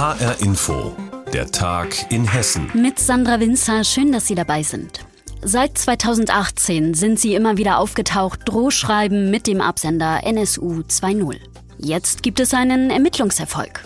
HR Info, der Tag in Hessen. Mit Sandra Winzer, schön, dass Sie dabei sind. Seit 2018 sind sie immer wieder aufgetaucht, Drohschreiben mit dem Absender NSU 2.0. Jetzt gibt es einen Ermittlungserfolg.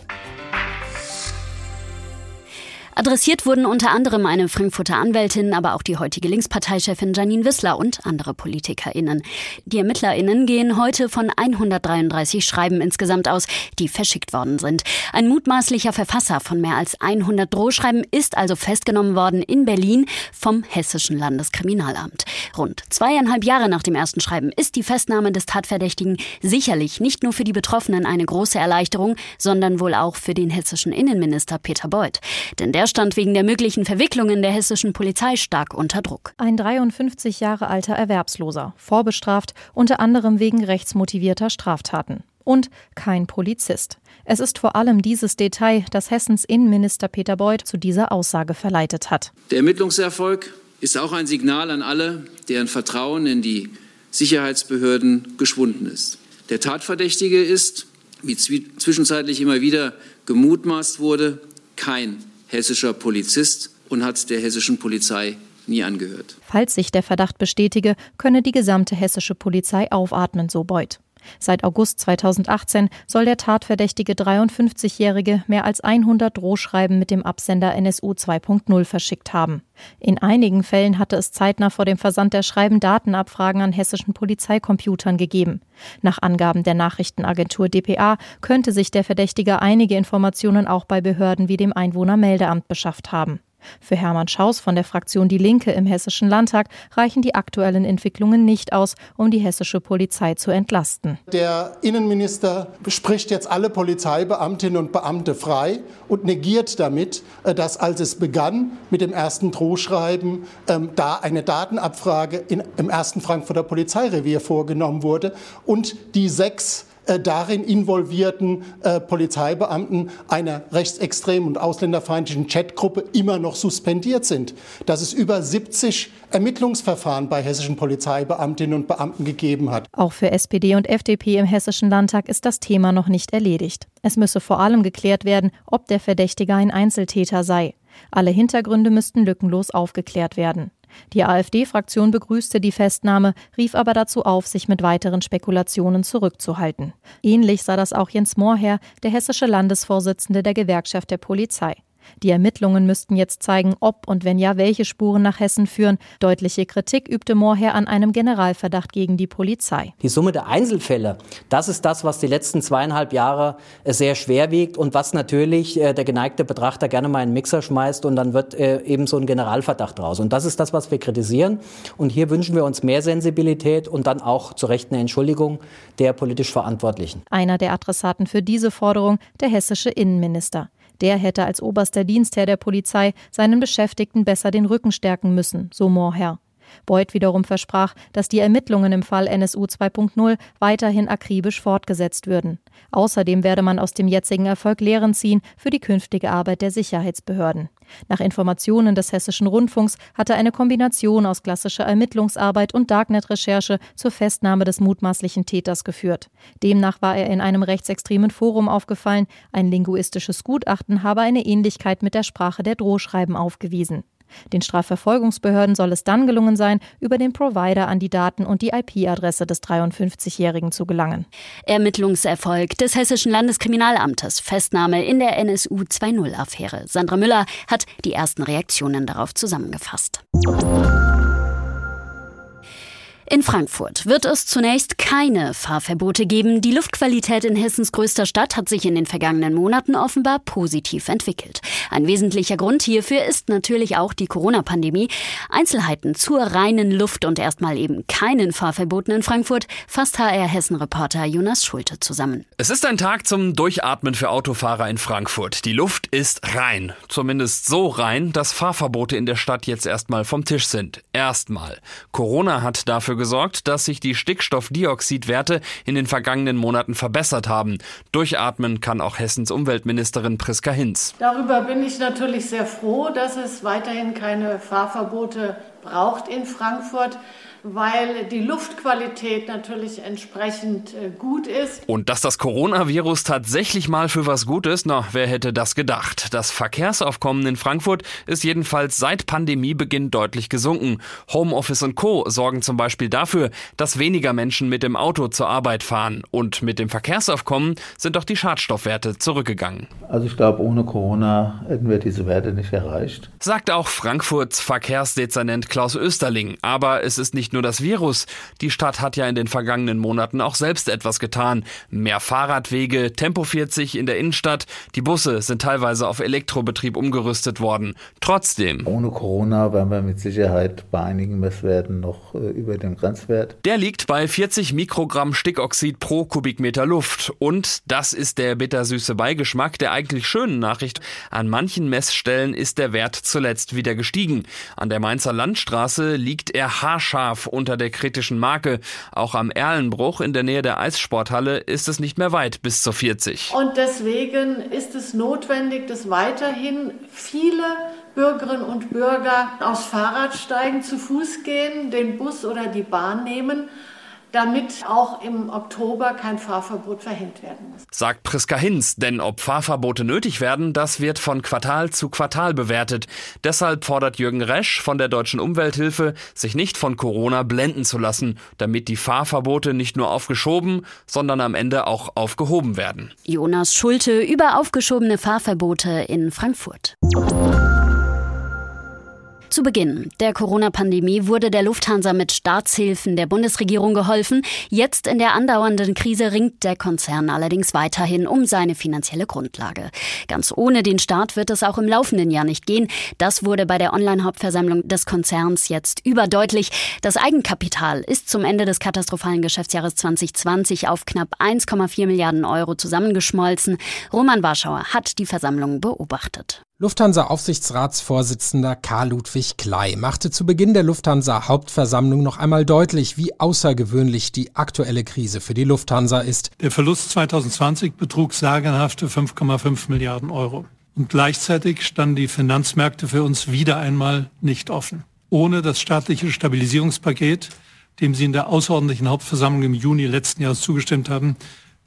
Adressiert wurden unter anderem eine Frankfurter Anwältin, aber auch die heutige Linksparteichefin Janine Wissler und andere PolitikerInnen. Die ErmittlerInnen gehen heute von 133 Schreiben insgesamt aus, die verschickt worden sind. Ein mutmaßlicher Verfasser von mehr als 100 Drohschreiben ist also festgenommen worden in Berlin vom Hessischen Landeskriminalamt. Rund zweieinhalb Jahre nach dem ersten Schreiben ist die Festnahme des Tatverdächtigen sicherlich nicht nur für die Betroffenen eine große Erleichterung, sondern wohl auch für den hessischen Innenminister Peter Beuth. Denn der stand wegen der möglichen Verwicklungen der hessischen Polizei stark unter Druck. Ein 53 Jahre alter Erwerbsloser, vorbestraft, unter anderem wegen rechtsmotivierter Straftaten. Und kein Polizist. Es ist vor allem dieses Detail, das Hessens Innenminister Peter Beuth zu dieser Aussage verleitet hat. Der Ermittlungserfolg ist auch ein Signal an alle, deren Vertrauen in die Sicherheitsbehörden geschwunden ist. Der Tatverdächtige ist, wie zwischenzeitlich immer wieder gemutmaßt wurde, kein hessischer Polizist und hat der hessischen Polizei nie angehört. Falls sich der Verdacht bestätige, könne die gesamte hessische Polizei aufatmen, so Beuth. Seit August 2018 soll der tatverdächtige 53-Jährige mehr als 100 Drohschreiben mit dem Absender NSU 2.0 verschickt haben. In einigen Fällen hatte es zeitnah vor dem Versand der Schreiben Datenabfragen an hessischen Polizeicomputern gegeben. Nach Angaben der Nachrichtenagentur dpa könnte sich der Verdächtige einige Informationen auch bei Behörden wie dem Einwohnermeldeamt beschafft haben. Für Hermann Schaus von der Fraktion Die Linke im Hessischen Landtag reichen die aktuellen Entwicklungen nicht aus, um die hessische Polizei zu entlasten. Der Innenminister spricht jetzt alle Polizeibeamtinnen und Beamte frei und negiert damit, äh, dass als es begann mit dem ersten Drohschreiben, ähm, da eine Datenabfrage im ersten Frankfurter Polizeirevier vorgenommen wurde und die sechs äh, darin involvierten äh, Polizeibeamten einer rechtsextremen und ausländerfeindlichen Chatgruppe immer noch suspendiert sind. Dass es über 70 Ermittlungsverfahren bei hessischen Polizeibeamtinnen und Beamten gegeben hat. Auch für SPD und FDP im Hessischen Landtag ist das Thema noch nicht erledigt. Es müsse vor allem geklärt werden, ob der Verdächtige ein Einzeltäter sei. Alle Hintergründe müssten lückenlos aufgeklärt werden. Die AfD-Fraktion begrüßte die Festnahme, rief aber dazu auf, sich mit weiteren Spekulationen zurückzuhalten. Ähnlich sah das auch Jens Mohrherr, der hessische Landesvorsitzende der Gewerkschaft der Polizei. Die Ermittlungen müssten jetzt zeigen, ob und wenn ja, welche Spuren nach Hessen führen. Deutliche Kritik übte Mohrherr an einem Generalverdacht gegen die Polizei. Die Summe der Einzelfälle, das ist das, was die letzten zweieinhalb Jahre äh, sehr schwer wiegt und was natürlich äh, der geneigte Betrachter gerne mal in einen Mixer schmeißt und dann wird äh, eben so ein Generalverdacht raus. Und das ist das, was wir kritisieren. Und hier wünschen wir uns mehr Sensibilität und dann auch zu Recht eine Entschuldigung der politisch Verantwortlichen. Einer der Adressaten für diese Forderung, der hessische Innenminister. Der hätte als oberster Dienstherr der Polizei seinen Beschäftigten besser den Rücken stärken müssen, so Mohrherr. Beuth wiederum versprach, dass die Ermittlungen im Fall NSU 2.0 weiterhin akribisch fortgesetzt würden. Außerdem werde man aus dem jetzigen Erfolg Lehren ziehen für die künftige Arbeit der Sicherheitsbehörden. Nach Informationen des Hessischen Rundfunks hatte eine Kombination aus klassischer Ermittlungsarbeit und Darknet-Recherche zur Festnahme des mutmaßlichen Täters geführt. Demnach war er in einem rechtsextremen Forum aufgefallen. Ein linguistisches Gutachten habe eine Ähnlichkeit mit der Sprache der Drohschreiben aufgewiesen. Den Strafverfolgungsbehörden soll es dann gelungen sein, über den Provider an die Daten und die IP-Adresse des 53-Jährigen zu gelangen. Ermittlungserfolg des Hessischen Landeskriminalamtes, Festnahme in der NSU 2.0-Affäre. Sandra Müller hat die ersten Reaktionen darauf zusammengefasst. In Frankfurt wird es zunächst keine Fahrverbote geben. Die Luftqualität in Hessens größter Stadt hat sich in den vergangenen Monaten offenbar positiv entwickelt. Ein wesentlicher Grund hierfür ist natürlich auch die Corona-Pandemie. Einzelheiten zur reinen Luft und erstmal eben keinen Fahrverboten in Frankfurt fasst HR Hessen-Reporter Jonas Schulte zusammen. Es ist ein Tag zum Durchatmen für Autofahrer in Frankfurt. Die Luft ist rein. Zumindest so rein, dass Fahrverbote in der Stadt jetzt erstmal vom Tisch sind. Erstmal. Corona hat dafür dafür gesorgt, dass sich die Stickstoffdioxidwerte in den vergangenen Monaten verbessert haben. Durchatmen kann auch Hessens Umweltministerin Priska Hinz. Darüber bin ich natürlich sehr froh, dass es weiterhin keine Fahrverbote braucht in Frankfurt. Weil die Luftqualität natürlich entsprechend äh, gut ist. Und dass das Coronavirus tatsächlich mal für was gut ist, na, wer hätte das gedacht? Das Verkehrsaufkommen in Frankfurt ist jedenfalls seit Pandemiebeginn deutlich gesunken. Homeoffice und Co. sorgen zum Beispiel dafür, dass weniger Menschen mit dem Auto zur Arbeit fahren. Und mit dem Verkehrsaufkommen sind auch die Schadstoffwerte zurückgegangen. Also ich glaube, ohne Corona hätten wir diese Werte nicht erreicht. Sagt auch Frankfurts Verkehrsdezernent Klaus Österling. Aber es ist nicht nur das Virus. Die Stadt hat ja in den vergangenen Monaten auch selbst etwas getan. Mehr Fahrradwege, Tempo 40 in der Innenstadt. Die Busse sind teilweise auf Elektrobetrieb umgerüstet worden. Trotzdem. Ohne Corona wären wir mit Sicherheit bei einigen Messwerten noch äh, über dem Grenzwert. Der liegt bei 40 Mikrogramm Stickoxid pro Kubikmeter Luft. Und das ist der bittersüße Beigeschmack der eigentlich schönen Nachricht. An manchen Messstellen ist der Wert zuletzt wieder gestiegen. An der Mainzer Landstraße liegt er haarscharf unter der kritischen Marke. Auch am Erlenbruch in der Nähe der Eissporthalle ist es nicht mehr weit bis zur 40. Und deswegen ist es notwendig, dass weiterhin viele Bürgerinnen und Bürger aufs Fahrrad steigen, zu Fuß gehen, den Bus oder die Bahn nehmen damit auch im Oktober kein Fahrverbot verhängt werden muss. Sagt Priska Hinz, denn ob Fahrverbote nötig werden, das wird von Quartal zu Quartal bewertet. Deshalb fordert Jürgen Resch von der Deutschen Umwelthilfe, sich nicht von Corona blenden zu lassen, damit die Fahrverbote nicht nur aufgeschoben, sondern am Ende auch aufgehoben werden. Jonas Schulte über aufgeschobene Fahrverbote in Frankfurt. Zu Beginn der Corona-Pandemie wurde der Lufthansa mit Staatshilfen der Bundesregierung geholfen. Jetzt in der andauernden Krise ringt der Konzern allerdings weiterhin um seine finanzielle Grundlage. Ganz ohne den Staat wird es auch im laufenden Jahr nicht gehen. Das wurde bei der Online-Hauptversammlung des Konzerns jetzt überdeutlich. Das Eigenkapital ist zum Ende des katastrophalen Geschäftsjahres 2020 auf knapp 1,4 Milliarden Euro zusammengeschmolzen. Roman Warschauer hat die Versammlung beobachtet. Lufthansa-Aufsichtsratsvorsitzender Karl Ludwig Klei machte zu Beginn der Lufthansa-Hauptversammlung noch einmal deutlich, wie außergewöhnlich die aktuelle Krise für die Lufthansa ist. Der Verlust 2020 betrug sagenhafte 5,5 Milliarden Euro. Und gleichzeitig standen die Finanzmärkte für uns wieder einmal nicht offen. Ohne das staatliche Stabilisierungspaket, dem Sie in der außerordentlichen Hauptversammlung im Juni letzten Jahres zugestimmt haben,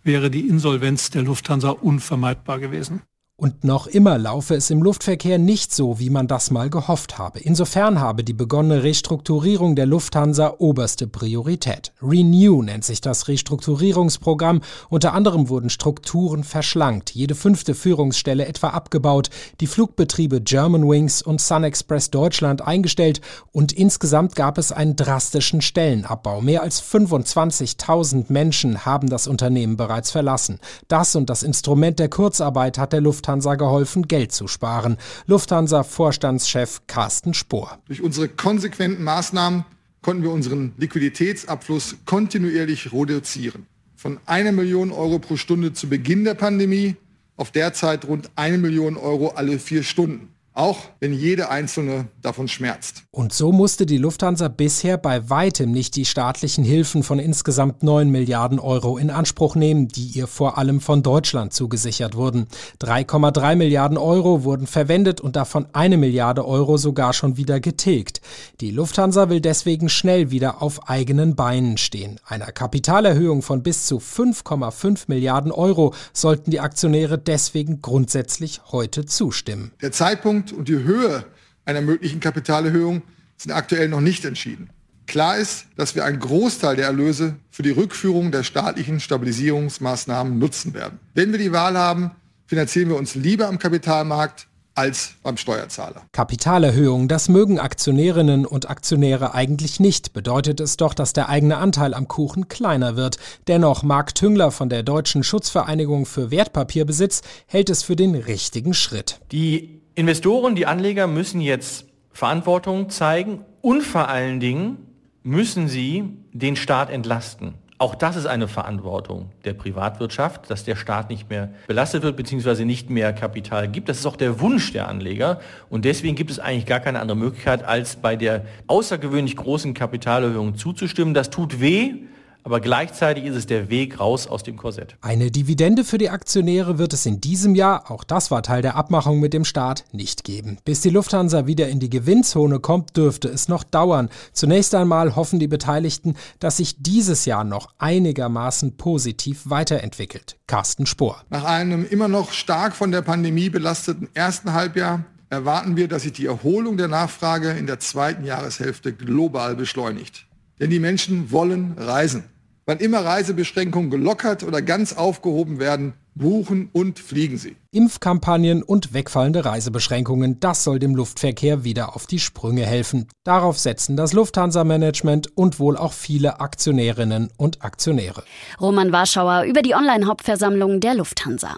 wäre die Insolvenz der Lufthansa unvermeidbar gewesen. Und noch immer laufe es im Luftverkehr nicht so, wie man das mal gehofft habe. Insofern habe die begonnene Restrukturierung der Lufthansa oberste Priorität. Renew nennt sich das Restrukturierungsprogramm. Unter anderem wurden Strukturen verschlankt, jede fünfte Führungsstelle etwa abgebaut, die Flugbetriebe Germanwings und Sun Express Deutschland eingestellt und insgesamt gab es einen drastischen Stellenabbau. Mehr als 25.000 Menschen haben das Unternehmen bereits verlassen. Das und das Instrument der Kurzarbeit hat der Lufthansa Lufthansa geholfen, Geld zu sparen. Lufthansa-Vorstandschef Carsten Spohr. Durch unsere konsequenten Maßnahmen konnten wir unseren Liquiditätsabfluss kontinuierlich reduzieren. Von einer Million Euro pro Stunde zu Beginn der Pandemie auf derzeit rund eine Million Euro alle vier Stunden auch wenn jede einzelne davon schmerzt. Und so musste die Lufthansa bisher bei weitem nicht die staatlichen Hilfen von insgesamt 9 Milliarden Euro in Anspruch nehmen, die ihr vor allem von Deutschland zugesichert wurden. 3,3 Milliarden Euro wurden verwendet und davon eine Milliarde Euro sogar schon wieder getilgt. Die Lufthansa will deswegen schnell wieder auf eigenen Beinen stehen. Einer Kapitalerhöhung von bis zu 5,5 Milliarden Euro sollten die Aktionäre deswegen grundsätzlich heute zustimmen. Der Zeitpunkt Zeitpunkt und die Höhe einer möglichen Kapitalerhöhung sind aktuell noch nicht entschieden. Klar ist, dass wir einen Großteil der Erlöse für die Rückführung der staatlichen Stabilisierungsmaßnahmen nutzen werden. Wenn wir die Wahl haben, finanzieren wir uns lieber am Kapitalmarkt als beim Steuerzahler. Kapitalerhöhung, das mögen Aktionärinnen und Aktionäre eigentlich nicht, bedeutet es doch, dass der eigene Anteil am Kuchen kleiner wird. Dennoch, Marc Tüngler von der Deutschen Schutzvereinigung für Wertpapierbesitz hält es für den richtigen Schritt. Die Investoren, die Anleger müssen jetzt Verantwortung zeigen und vor allen Dingen müssen sie den Staat entlasten. Auch das ist eine Verantwortung der Privatwirtschaft, dass der Staat nicht mehr belastet wird bzw. nicht mehr Kapital gibt. Das ist auch der Wunsch der Anleger und deswegen gibt es eigentlich gar keine andere Möglichkeit, als bei der außergewöhnlich großen Kapitalerhöhung zuzustimmen. Das tut weh, aber gleichzeitig ist es der Weg raus aus dem Korsett. Eine Dividende für die Aktionäre wird es in diesem Jahr, auch das war Teil der Abmachung mit dem Staat, nicht geben. Bis die Lufthansa wieder in die Gewinnzone kommt, dürfte es noch dauern. Zunächst einmal hoffen die Beteiligten, dass sich dieses Jahr noch einigermaßen positiv weiterentwickelt. Carsten Spohr. Nach einem immer noch stark von der Pandemie belasteten ersten Halbjahr erwarten wir, dass sich die Erholung der Nachfrage in der zweiten Jahreshälfte global beschleunigt. Denn die Menschen wollen reisen. Wann immer Reisebeschränkungen gelockert oder ganz aufgehoben werden, buchen und fliegen sie. Impfkampagnen und wegfallende Reisebeschränkungen, das soll dem Luftverkehr wieder auf die Sprünge helfen. Darauf setzen das Lufthansa-Management und wohl auch viele Aktionärinnen und Aktionäre. Roman Warschauer über die Online-Hauptversammlung der Lufthansa.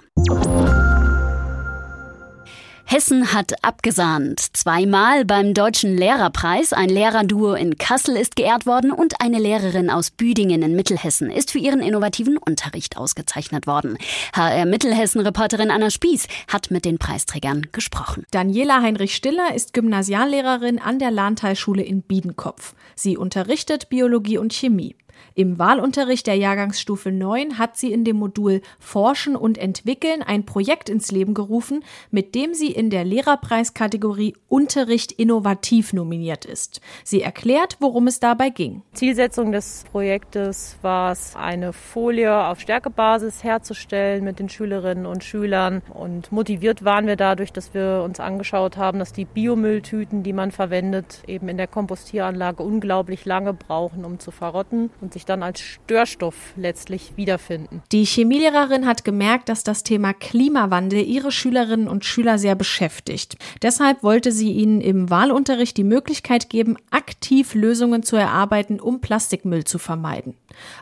Hessen hat abgesahnt. Zweimal beim Deutschen Lehrerpreis. Ein Lehrerduo in Kassel ist geehrt worden und eine Lehrerin aus Büdingen in Mittelhessen ist für ihren innovativen Unterricht ausgezeichnet worden. HR Mittelhessen-Reporterin Anna Spieß hat mit den Preisträgern gesprochen. Daniela Heinrich-Stiller ist Gymnasiallehrerin an der Lahntalschule in Biedenkopf. Sie unterrichtet Biologie und Chemie. Im Wahlunterricht der Jahrgangsstufe 9 hat sie in dem Modul Forschen und Entwickeln ein Projekt ins Leben gerufen, mit dem sie in der Lehrerpreiskategorie Unterricht innovativ nominiert ist. Sie erklärt, worum es dabei ging. Zielsetzung des Projektes war es, eine Folie auf Stärkebasis herzustellen mit den Schülerinnen und Schülern. Und motiviert waren wir dadurch, dass wir uns angeschaut haben, dass die Biomülltüten, die man verwendet, eben in der Kompostieranlage unglaublich lange brauchen, um zu verrotten. Und und sich dann als Störstoff letztlich wiederfinden. Die Chemielehrerin hat gemerkt, dass das Thema Klimawandel ihre Schülerinnen und Schüler sehr beschäftigt. Deshalb wollte sie ihnen im Wahlunterricht die Möglichkeit geben, aktiv Lösungen zu erarbeiten, um Plastikmüll zu vermeiden.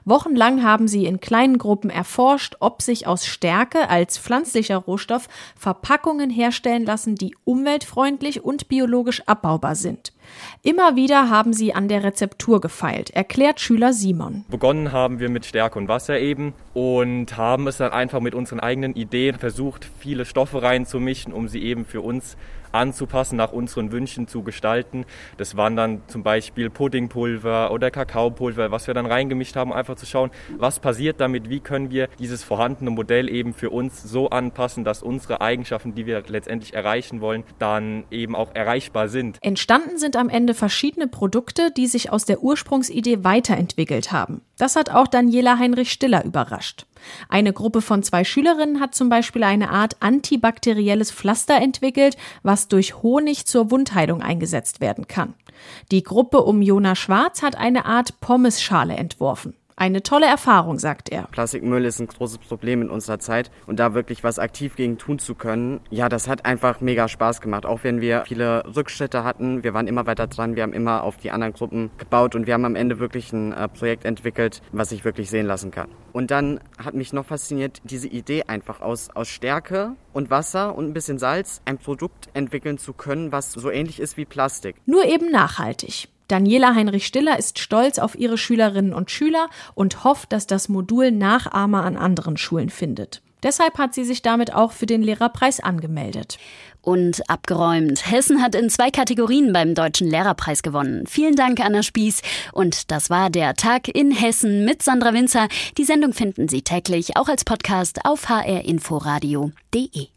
Wochenlang haben sie in kleinen Gruppen erforscht, ob sich aus Stärke als pflanzlicher Rohstoff Verpackungen herstellen lassen, die umweltfreundlich und biologisch abbaubar sind. Immer wieder haben sie an der Rezeptur gefeilt, erklärt Schüler Simon. Begonnen haben wir mit Stärke und Wasser eben und haben es dann einfach mit unseren eigenen Ideen versucht, viele Stoffe reinzumischen, um sie eben für uns anzupassen, nach unseren Wünschen zu gestalten. Das waren dann zum Beispiel Puddingpulver oder Kakaopulver, was wir dann reingemischt haben, einfach zu schauen, was passiert damit, wie können wir dieses vorhandene Modell eben für uns so anpassen, dass unsere Eigenschaften, die wir letztendlich erreichen wollen, dann eben auch erreichbar sind. Entstanden sind am Ende verschiedene Produkte, die sich aus der Ursprungsidee weiterentwickelt haben. Das hat auch Daniela Heinrich Stiller überrascht. Eine Gruppe von zwei Schülerinnen hat zum Beispiel eine Art antibakterielles Pflaster entwickelt, was durch Honig zur Wundheilung eingesetzt werden kann. Die Gruppe um Jona Schwarz hat eine Art Pommesschale entworfen. Eine tolle Erfahrung, sagt er. Plastikmüll ist ein großes Problem in unserer Zeit und da wirklich was aktiv gegen tun zu können, ja, das hat einfach mega Spaß gemacht. Auch wenn wir viele Rückschritte hatten, wir waren immer weiter dran, wir haben immer auf die anderen Gruppen gebaut und wir haben am Ende wirklich ein äh, Projekt entwickelt, was sich wirklich sehen lassen kann. Und dann hat mich noch fasziniert diese Idee einfach aus, aus Stärke und Wasser und ein bisschen Salz ein Produkt entwickeln zu können, was so ähnlich ist wie Plastik. Nur eben nachhaltig. Daniela Heinrich-Stiller ist stolz auf ihre Schülerinnen und Schüler und hofft, dass das Modul Nachahmer an anderen Schulen findet. Deshalb hat sie sich damit auch für den Lehrerpreis angemeldet. Und abgeräumt. Hessen hat in zwei Kategorien beim Deutschen Lehrerpreis gewonnen. Vielen Dank, Anna Spieß. Und das war der Tag in Hessen mit Sandra Winzer. Die Sendung finden Sie täglich auch als Podcast auf hrinforadio.de.